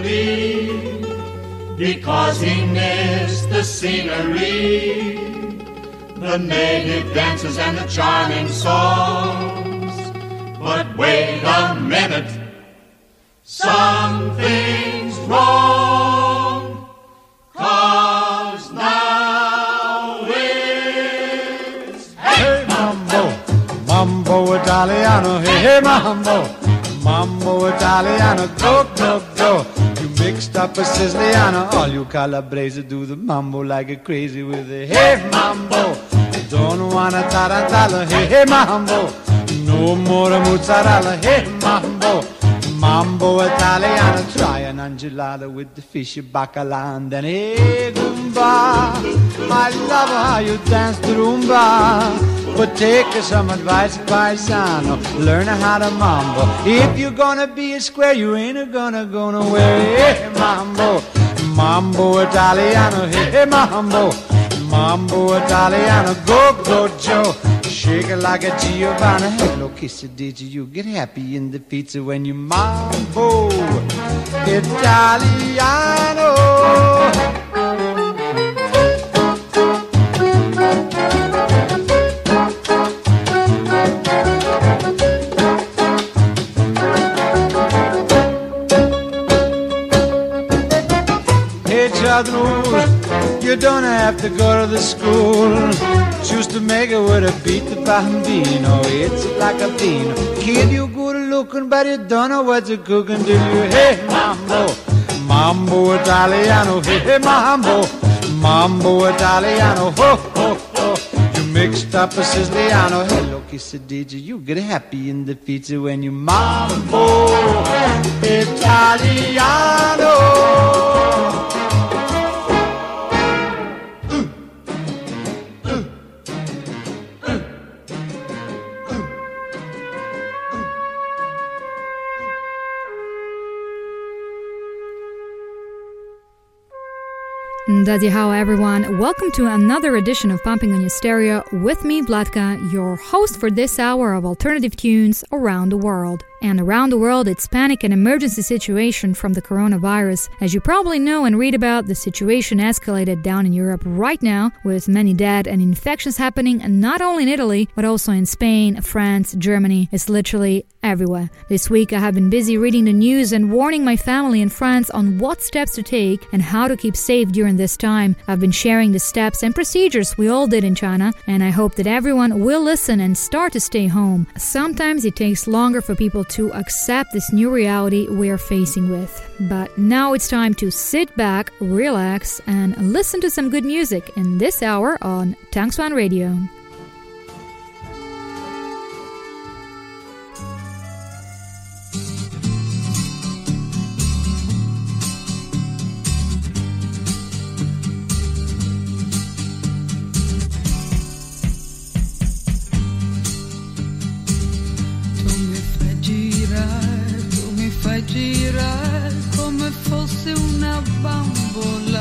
Napoli because he missed the scenery, the native dances and the charming songs. But wait a minute, something's wrong. Cause now it's Hey mambo, mambo Italiano, hey, hey mambo, mambo Italiano, go, go, go. Mixed up a Siciliano, all you Calabrese do the mambo like a crazy with a hey mambo. Don't wanna tarantella, hey, hey mambo. No more mozzarella, hey mambo. Mambo Italiano, try an enchilada with the fish bacala and then hey Goomba. I love how you dance the rumba. But take some advice, paisano. Learn how to mambo. If you're gonna be a square, you ain't gonna go nowhere. Hey mambo, mambo Italiano, hey mambo. Mambo Italiano, go, go, Joe. Shake it like a Giovanna. Hello, kiss it, did you? Get happy in the pizza when you mambo Italiano. A beat the bambino. It's like a bean. Kid, you good looking, but you don't know what you're cooking, do you? Hey, mambo, mambo Italiano. Hey, hey, mambo, mambo Italiano. Ho, ho, ho. You mixed up a Siciliano. Hello, quesadilla. You get happy in the pizza when you mambo Italiano. Daddy how everyone. Welcome to another edition of Pumping on Your Stereo with me, Vlatka, your host for this hour of alternative tunes around the world. And around the world, it's panic and emergency situation from the coronavirus. As you probably know and read about, the situation escalated down in Europe right now, with many dead and infections happening not only in Italy, but also in Spain, France, Germany. It's literally everywhere. This week, I have been busy reading the news and warning my family in France on what steps to take and how to keep safe during this time. I've been sharing the steps and procedures we all did in China, and I hope that everyone will listen and start to stay home. Sometimes it takes longer for people to accept this new reality we are facing with. But now it's time to sit back, relax, and listen to some good music in this hour on Tangswan Radio. Bambola.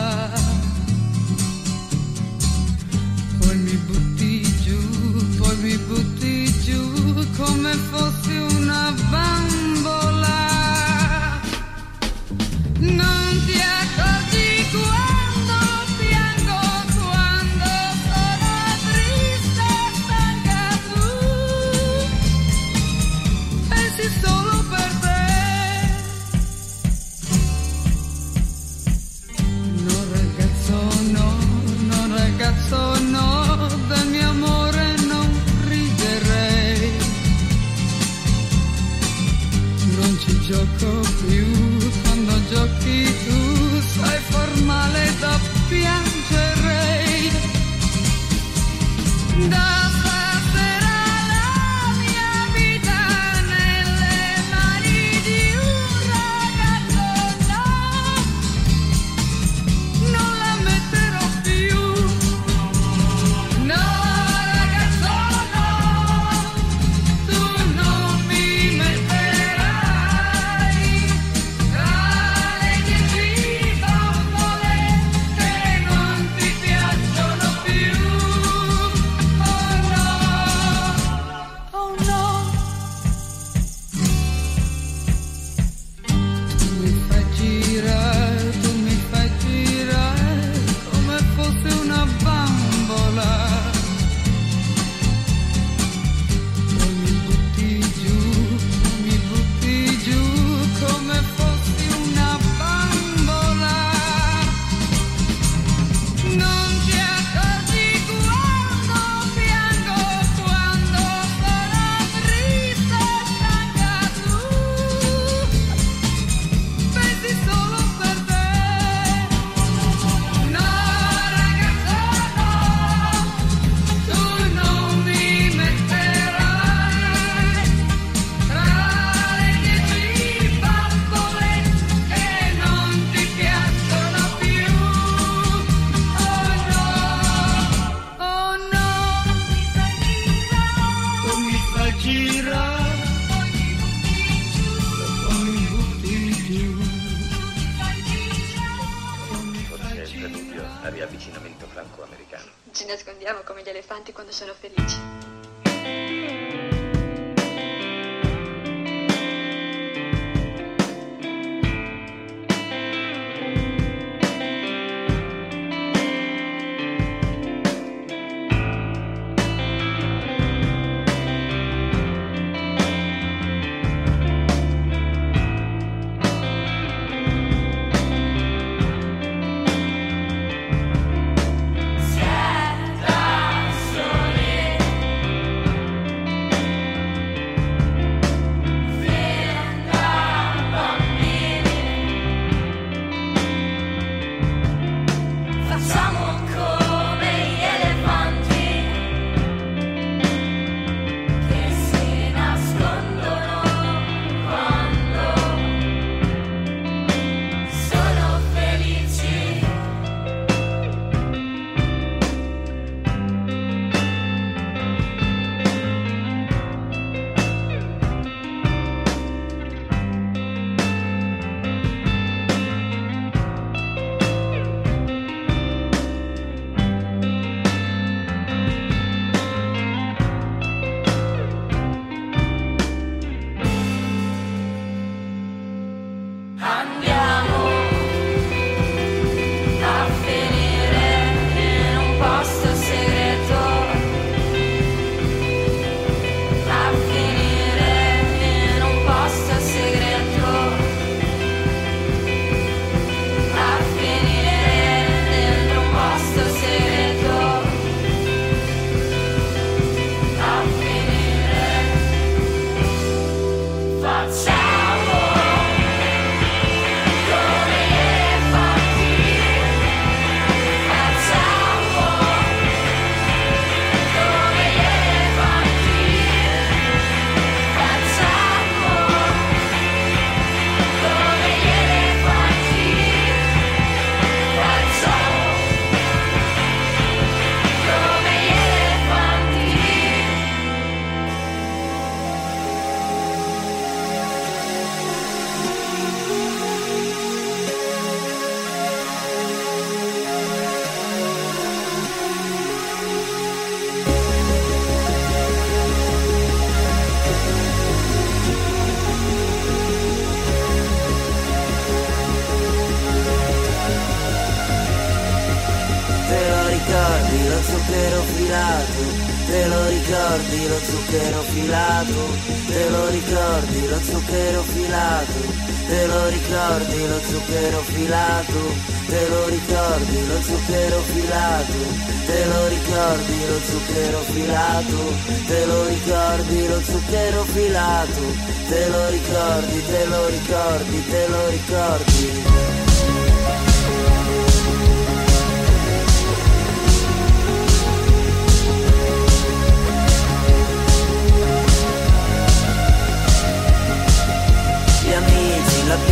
Zucchero filato, te lo ricordi lo zucchero filato, te lo ricordi lo zucchero filato, te lo ricordi lo zucchero filato, te lo ricordi lo zucchero filato, te lo ricordi lo zucchero filato, te lo ricordi lo zucchero filato, te lo ricordi, te lo ricordi, te lo ricordi.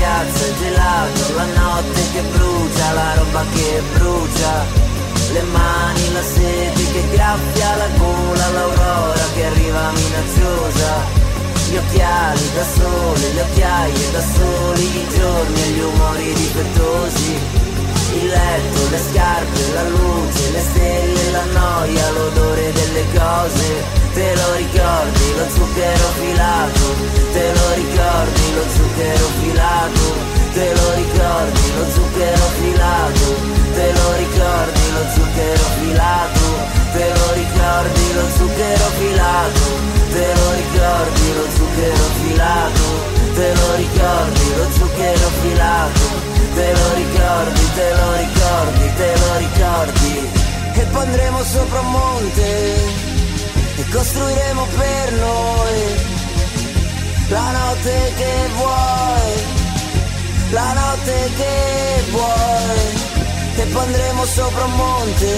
Piazza, il gelato, la notte che brucia, la roba che brucia, le mani, la sete che graffia la gola, l'aurora che arriva minacciosa, gli occhiali da sole, le occhiaie da soli, i giorni e gli umori difettosi, il letto, le scarpe, la luce, le stelle, la noia, l'odore delle cose, te lo ricordi, lo zucchero filato, te lo ricordi, lo zucchero filato, te lo ricordi, lo zucchero filato, te lo ricordi, lo zucchero filato, te lo ricordi, lo zucchero filato, te lo ricordi, lo zucchero filato, te lo ricordi, lo zucchero filato, te lo ricordi, te lo ricordi, te lo ricordi, e poi andremo sopra un monte e costruiremo per noi la notte che vuoi, la notte che vuoi, e poi andremo sopra un monte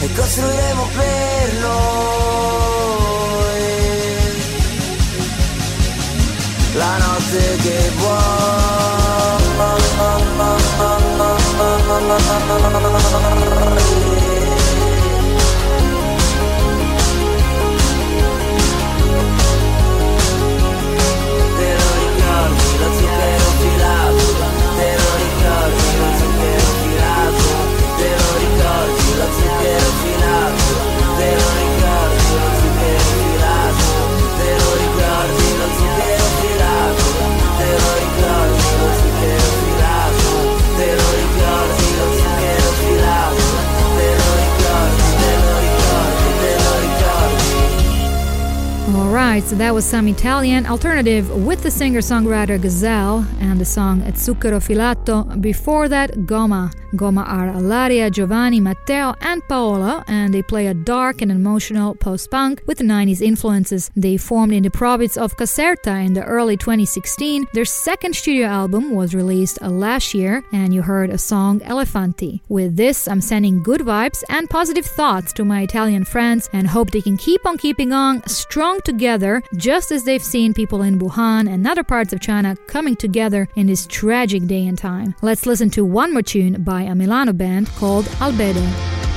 e costruiremo per noi la notte che vuoi. So that was some Italian alternative with the singer-songwriter Gazzelle and the song Zucchero Filato. Before that, Gomma. Gomma are Alaria, Giovanni, Matteo, and Paolo, and they play a dark and emotional post-punk with 90s influences. They formed in the province of Caserta in the early 2016. Their second studio album was released last year, and you heard a song Elefanti. With this, I'm sending good vibes and positive thoughts to my Italian friends and hope they can keep on keeping on strong together, just as they've seen people in Wuhan and other parts of China coming together in this tragic day and time. Let's listen to one more tune by a Milano band called Albedo.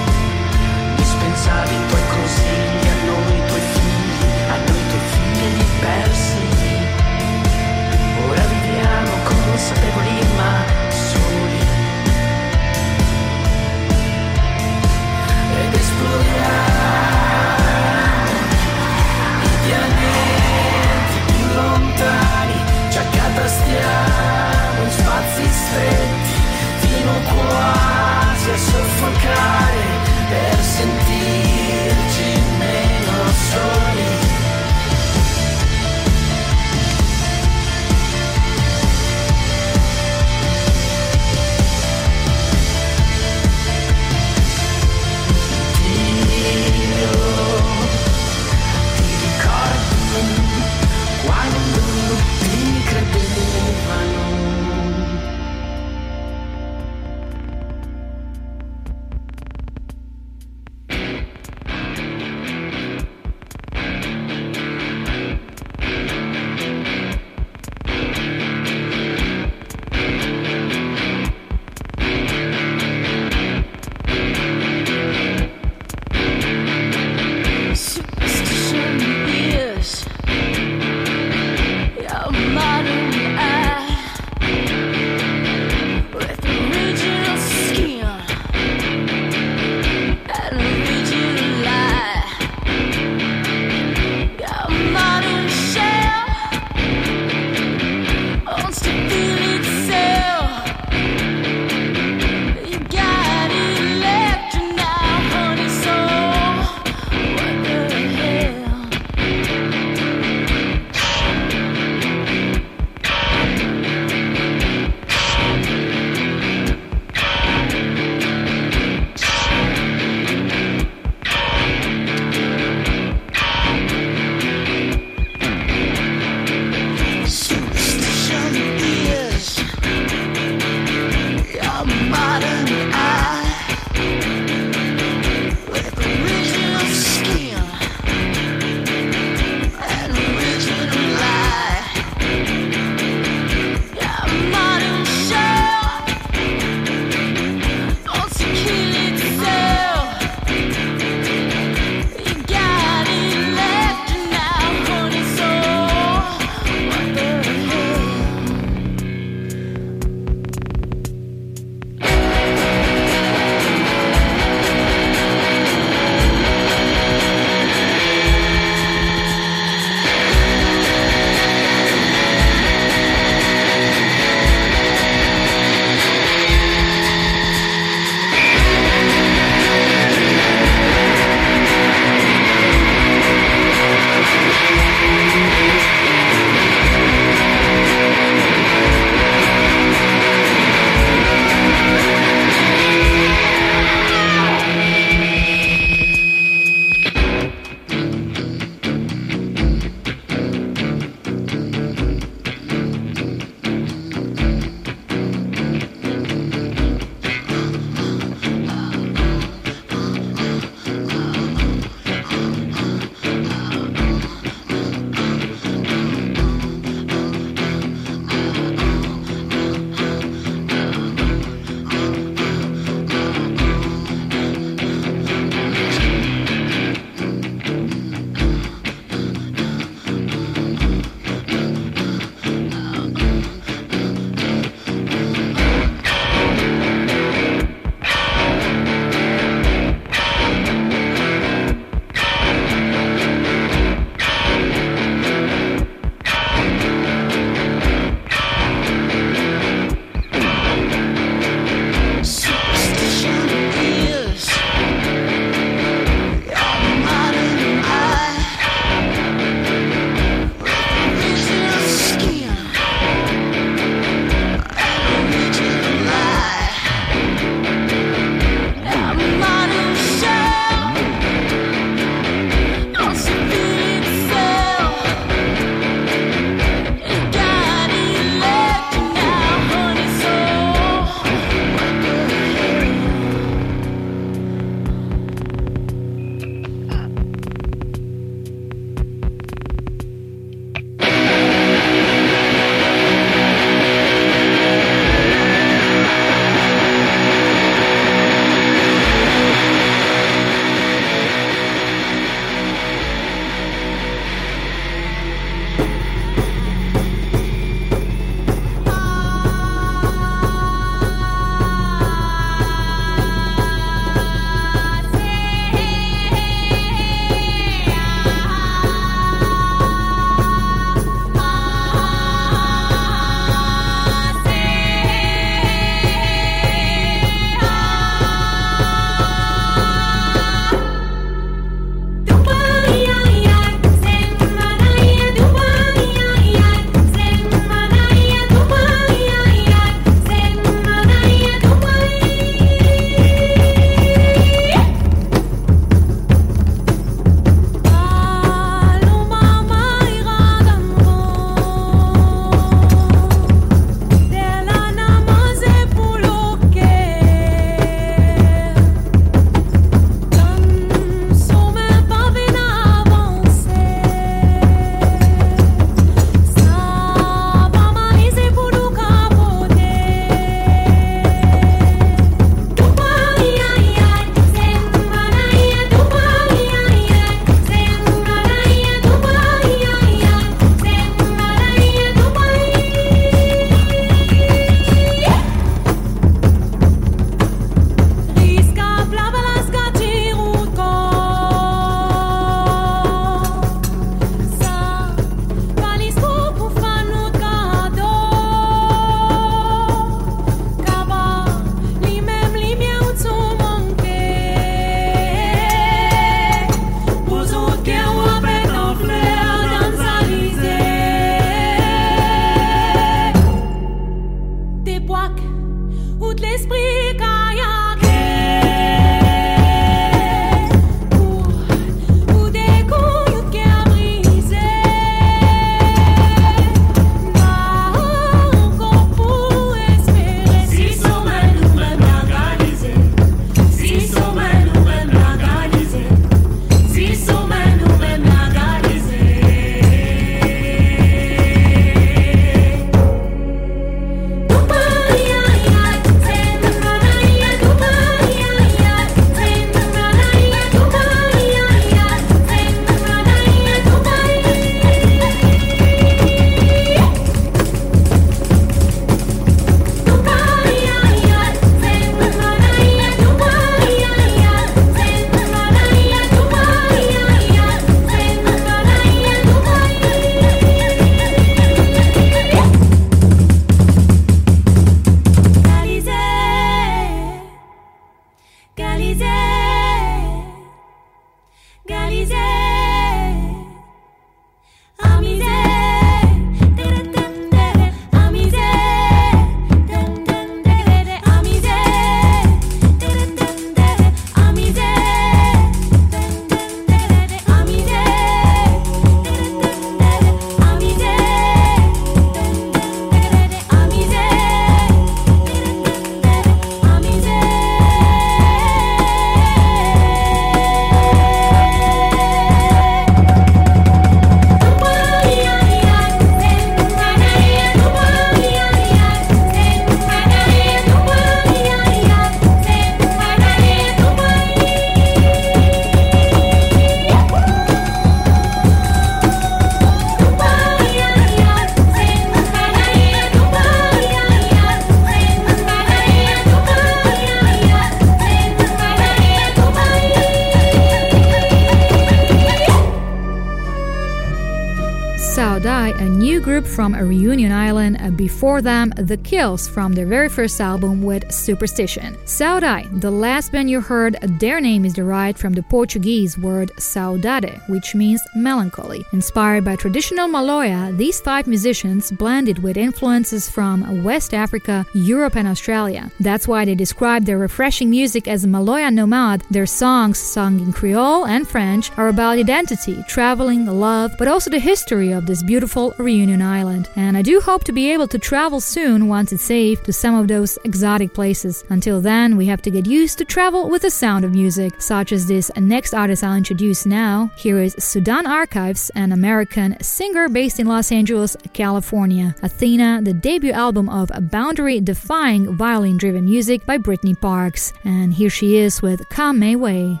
Saodaj, a new group from a Reunion Island. Uh, before them, The Kills from their very first album with Superstition. Saodaj, the last band you heard, their name is derived from the Portuguese word saudade, which means melancholy. Inspired by traditional Maloya, these five musicians blended with influences from West Africa, Europe, and Australia. That's why they describe their refreshing music as Maloya nomad. Their songs, sung in Creole and French, are about identity, traveling, love, but also the history of this beautiful reunion island. And I do hope to be able to travel soon once it's safe to some of those exotic places. Until then, we have to get used to travel with the sound of music, such as this next artist I'll introduce now. Here is Sudan Archives, an American singer based in Los Angeles, California. Athena, the debut album of boundary defying violin driven music by Brittany Parks. And here she is with Come Meh Way.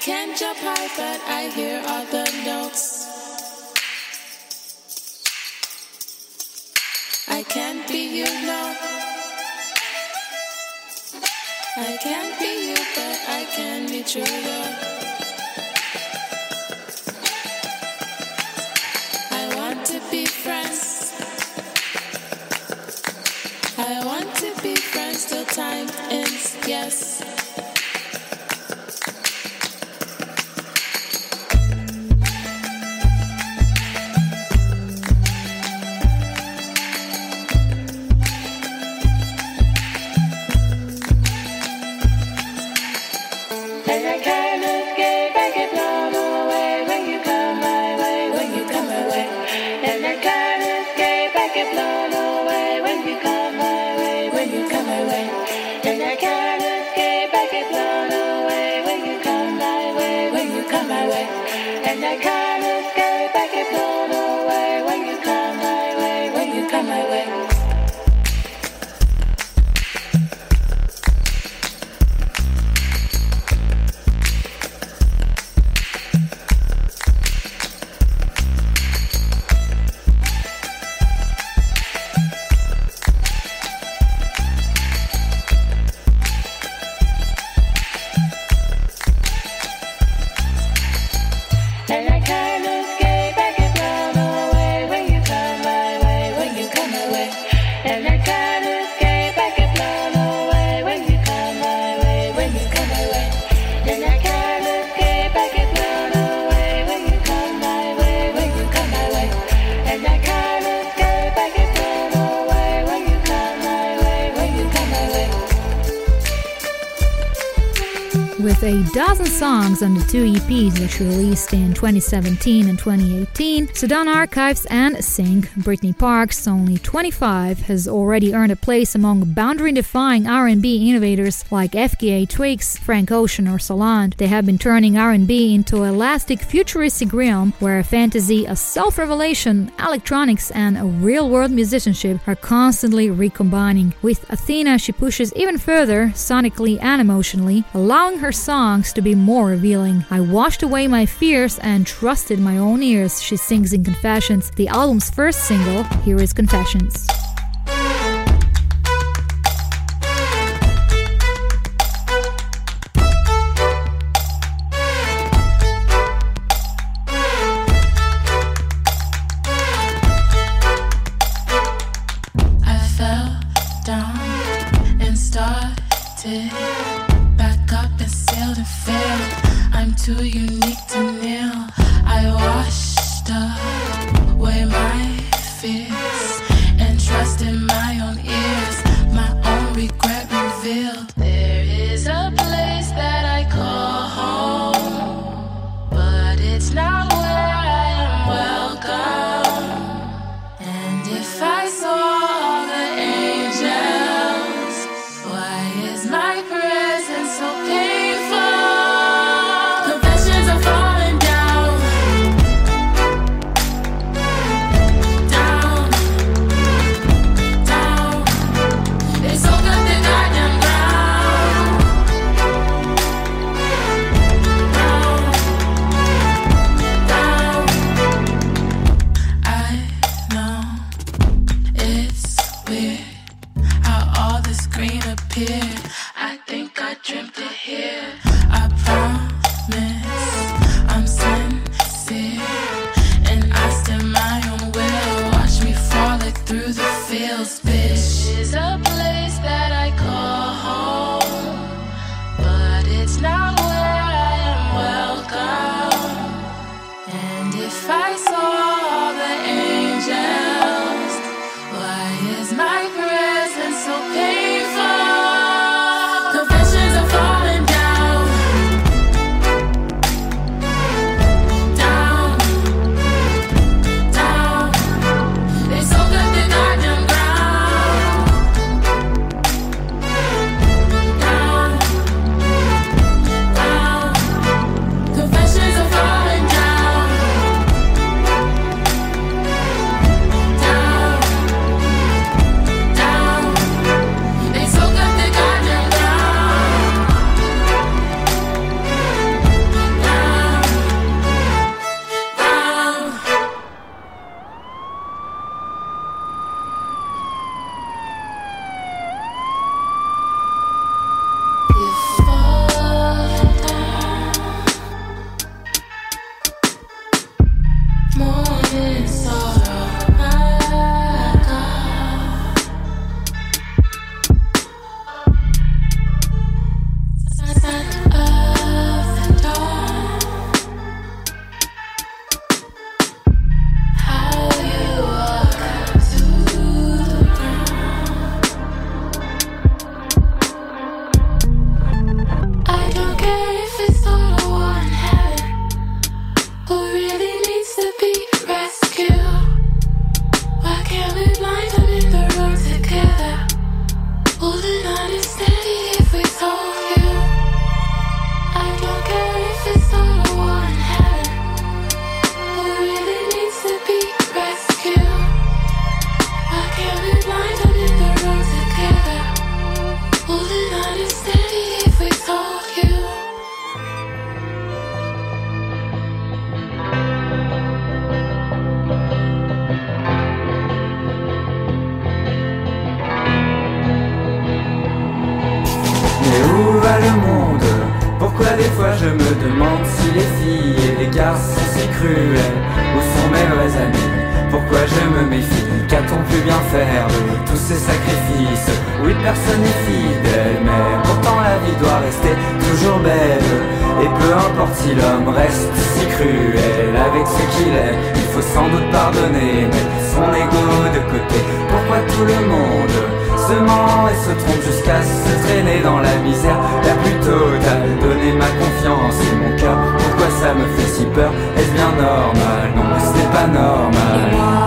Can't jump high, but I hear all the notes. I can't be you, no. I can't be you, but I can be true, though. I want to be friends. I want to be friends till time ends, yes. On the two EPs that she released in 2017 and 2018, Sudan Archives and Sink, Brittany Parks, only 25, has already earned a place among boundary-defying R&B innovators like FKA Twigs, Frank Ocean, or Solange. They have been turning R&B into elastic, futuristic realm where fantasy, a self-revelation, electronics, and a real-world musicianship are constantly recombining. With Athena, she pushes even further, sonically and emotionally, allowing her songs to be more revealing. I washed away my fears and trusted my own ears, she sings in Confessions, the album's first single. Here is Confessions. Me demande si les filles et les garçons si cruels Où sont mes vrais amis. Pourquoi je me méfie? Qu'a-t-on pu bien faire de tous ces sacrifices? Oui personne n'est fidèle Mais pourtant la vie doit rester toujours belle. Et peu importe si l'homme reste si cruel Avec ce qu'il est Il faut sans doute pardonner Mettre son ego de côté. Pourquoi tout le monde et se trompe jusqu'à se traîner dans la misère la plus totale. Donner ma confiance et mon cœur, pourquoi ça me fait si peur? Est-ce bien normal? Non, ce n'est pas normal.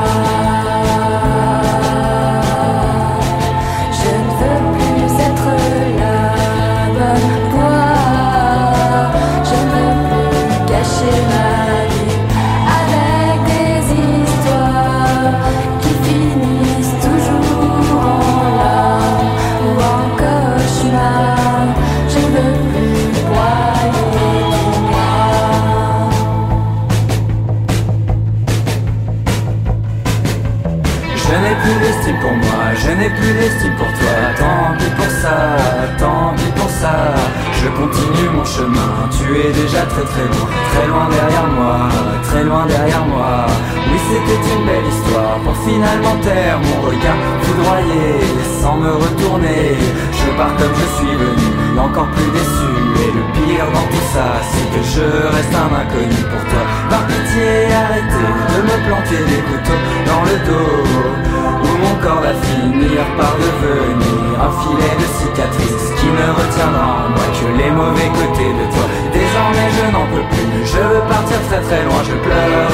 Tant pis pour ça. Je continue mon chemin, tu es déjà très très loin, très loin derrière moi, très loin derrière moi. Oui, c'était une belle histoire pour finalement taire mon regard foudroyé, sans me retourner. Je pars comme je suis venu, encore plus déçu. Et le pire dans tout ça, c'est que je reste un inconnu pour toi. Par pitié, arrêtez de me planter des couteaux dans le dos. Où mon corps va finir par devenir un filet de cicatrices qui ne retiendra en moi que les mauvais côtés de toi. Désormais je n'en peux plus, je veux partir très très loin, je pleure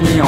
finit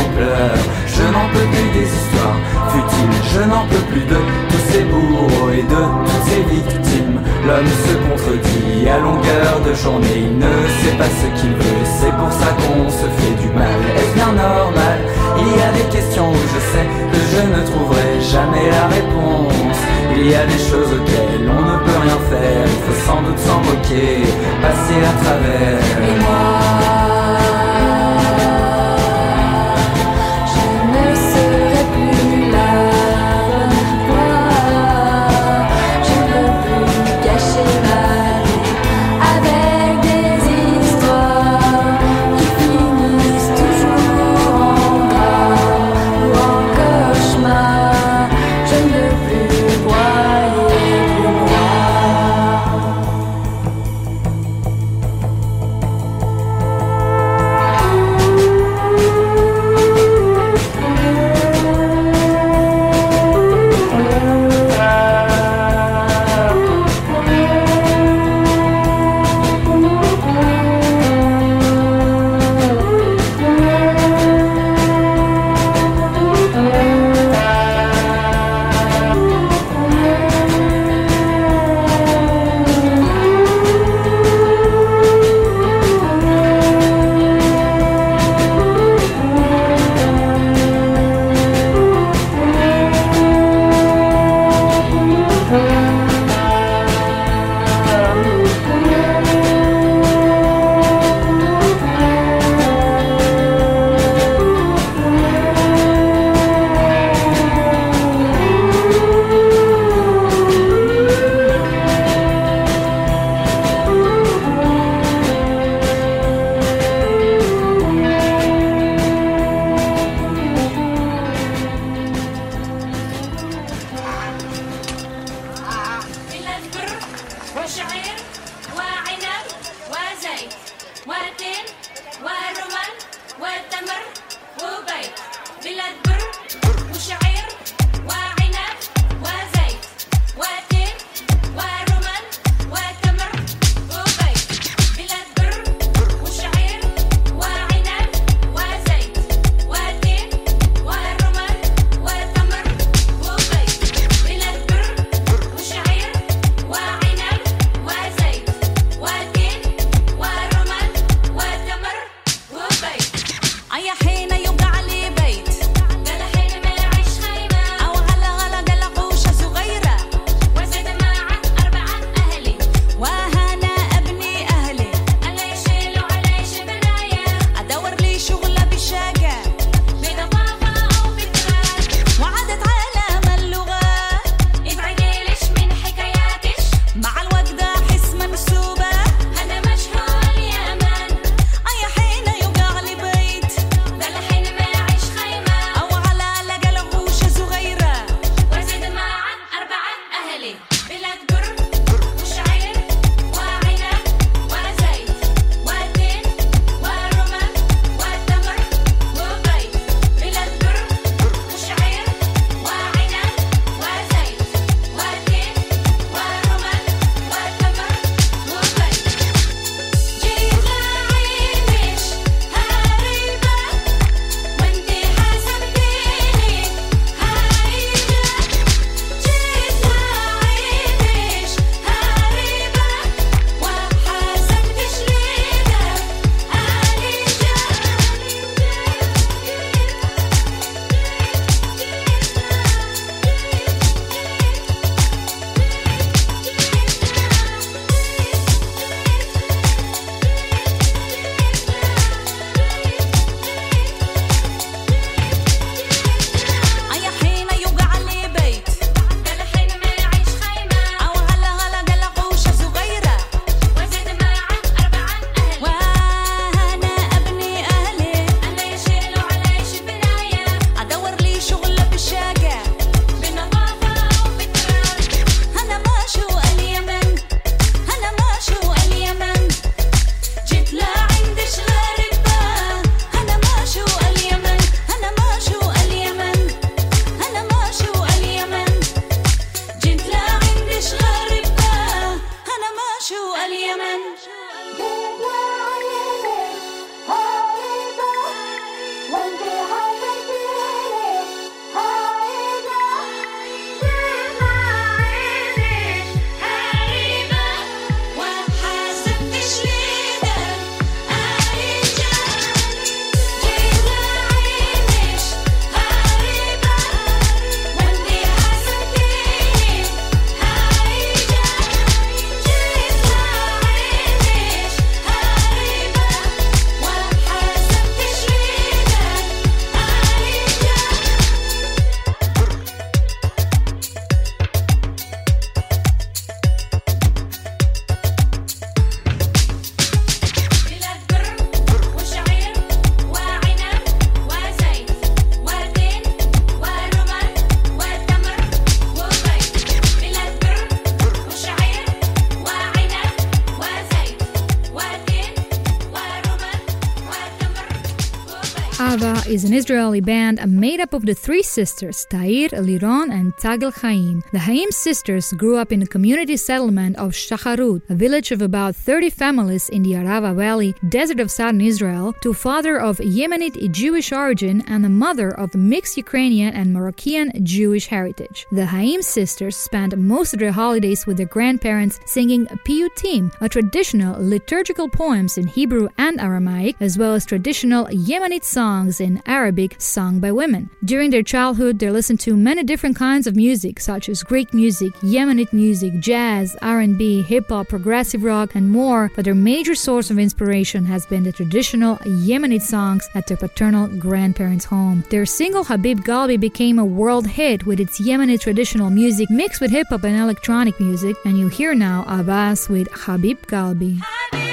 is an Israeli band made up of the three sisters, Tair, Liron, and Tagel Haim. The Haim sisters grew up in the community settlement of Shacharut, a village of about 30 families in the Arava Valley, desert of southern Israel, to a father of Yemenite Jewish origin and a mother of mixed Ukrainian and Moroccan Jewish heritage. The Haim sisters spent most of their holidays with their grandparents singing piyutim, a traditional liturgical poems in Hebrew and Aramaic, as well as traditional Yemenite songs in Arabic sung by women. During their childhood, they listened to many different kinds of music, such as Greek music, Yemenite music, jazz, R&B, hip-hop, progressive rock, and more, but their major source of inspiration has been the traditional Yemenite songs at their paternal grandparents' home. Their single Habib Galbi became a world hit with its Yemeni traditional music mixed with hip-hop and electronic music, and you hear now A-WA's with Habib Galbi. Habib.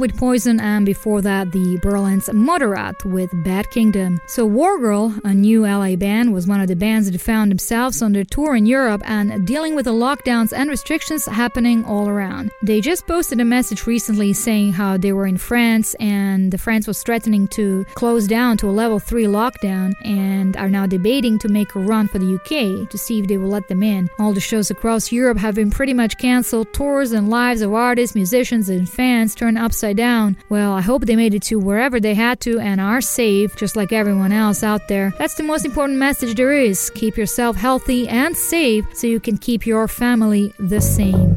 With Poison, and before that, the Berlin's Moderat with Bad Kingdom. So, Wargirl, a new LA band, was one of the bands that found themselves on their tour in Europe and dealing with the lockdowns and restrictions happening all around. They just posted a message recently saying how they were in France and the France was threatening to close down to a level 3 lockdown and are now debating to make a run for the UK to see if they will let them in. All the shows across Europe have been pretty much cancelled. Tours and lives of artists, musicians, and fans turned upside down. Well, I hope they made it to wherever they had to and are safe, just like everyone else out there. That's the most important message there is. Keep yourself healthy and safe so you can keep your family the same.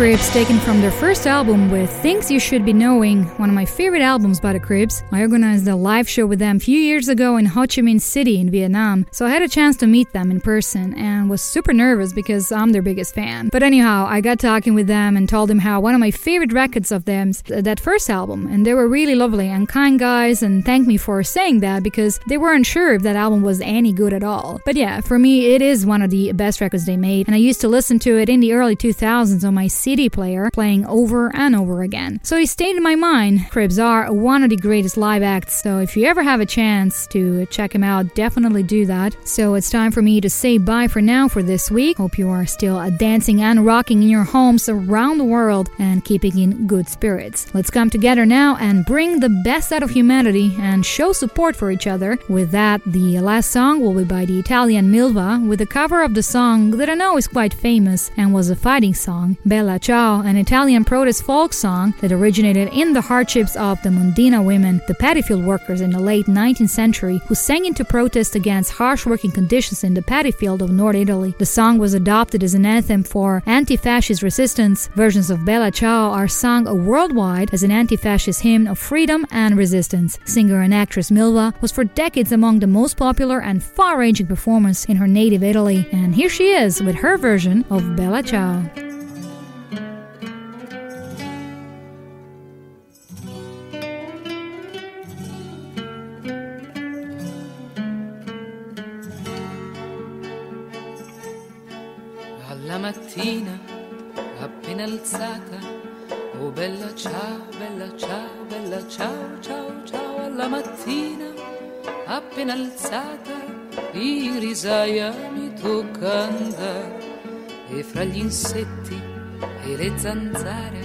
Cribs taken from their first album with Things You Should Be Knowing, one of my favorite albums by the Cribs. I organized a live show with them a few years ago in Ho Chi Minh City in Vietnam, so I had a chance to meet them in person and was super nervous because I'm their biggest fan. But anyhow, I got talking with them and told them how one of my favorite records of them's that first album, and they were really lovely and kind guys and thanked me for saying that because they weren't sure if that album was any good at all. But yeah, for me, it is one of the best records they made, and I used to listen to it in the early 2000s on my CD player, playing over and over again. So it stayed in my mind. Cribs are one of the greatest live acts, so if you ever have a chance to check him out, definitely do that. So it's time for me to say bye for now for this week. Hope you are still dancing and rocking in your homes around the world and keeping in good spirits. Let's come together now and bring the best out of humanity and show support for each other. With that, the last song will be by the Italian Milva with a cover of the song that I know is quite famous and was a fighting song, Bella Ciao, an Italian protest folk song that originated in the hardships of the mondina women, the paddy field workers in the late 19th century, who sang into protest against harsh working conditions in the paddy field of North Italy. The song was adopted as an anthem for anti fascist resistance. Versions of Bella Ciao are sung worldwide as an anti fascist hymn of freedom and resistance. Singer and actress Milva was for decades among the most popular and far ranging performers in her native Italy, and here she is with her version of Bella Ciao. Alla mattina, appena alzata, oh bella ciao, bella ciao, bella ciao, ciao, ciao. Alla mattina, appena alzata, in risaia mi tocca andare. E fra gli insetti e le zanzare,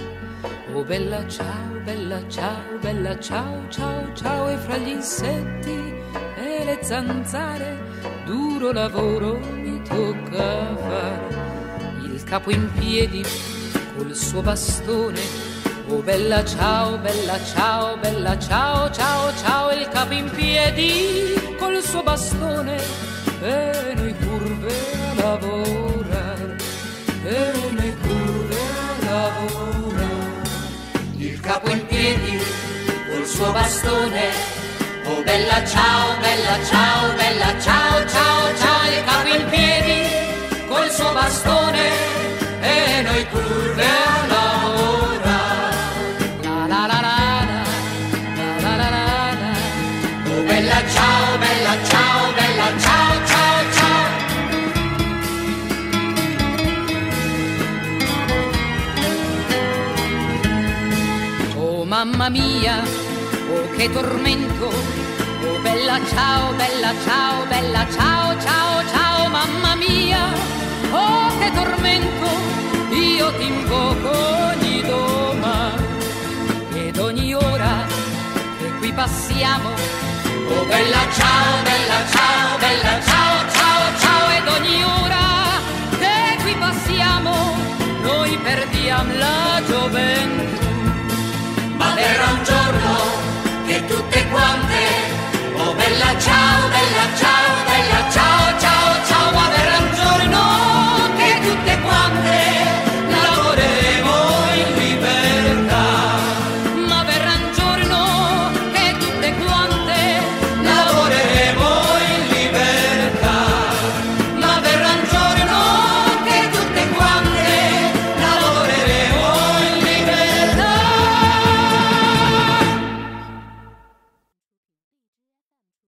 oh bella ciao, bella ciao, bella ciao, ciao, ciao. E fra gli insetti e le zanzare, duro lavoro mi tocca fare capo in piedi col suo bastone. Oh bella ciao, bella ciao, bella ciao, ciao, ciao, il capo in piedi col suo bastone e noi curve a lavorare, e noi curve a lavorare. Il capo in piedi col suo bastone. Oh bella ciao, bella ciao, bella ciao, ciao, ciao, il capo in piedi col suo bastone mamma mia, oh che tormento, oh bella ciao, bella ciao, bella ciao, ciao, ciao, mamma mia, oh che tormento, io ti invoco ogni domani ed ogni ora che qui passiamo, oh bella ciao, bella ciao, bella ciao, ciao, ciao, ed ogni ora che qui passiamo, noi perdiamo la gioventù era un giorno che tutte quante, oh bella ciao, bella ciao, bella ciao, ciao, ciao, ciao,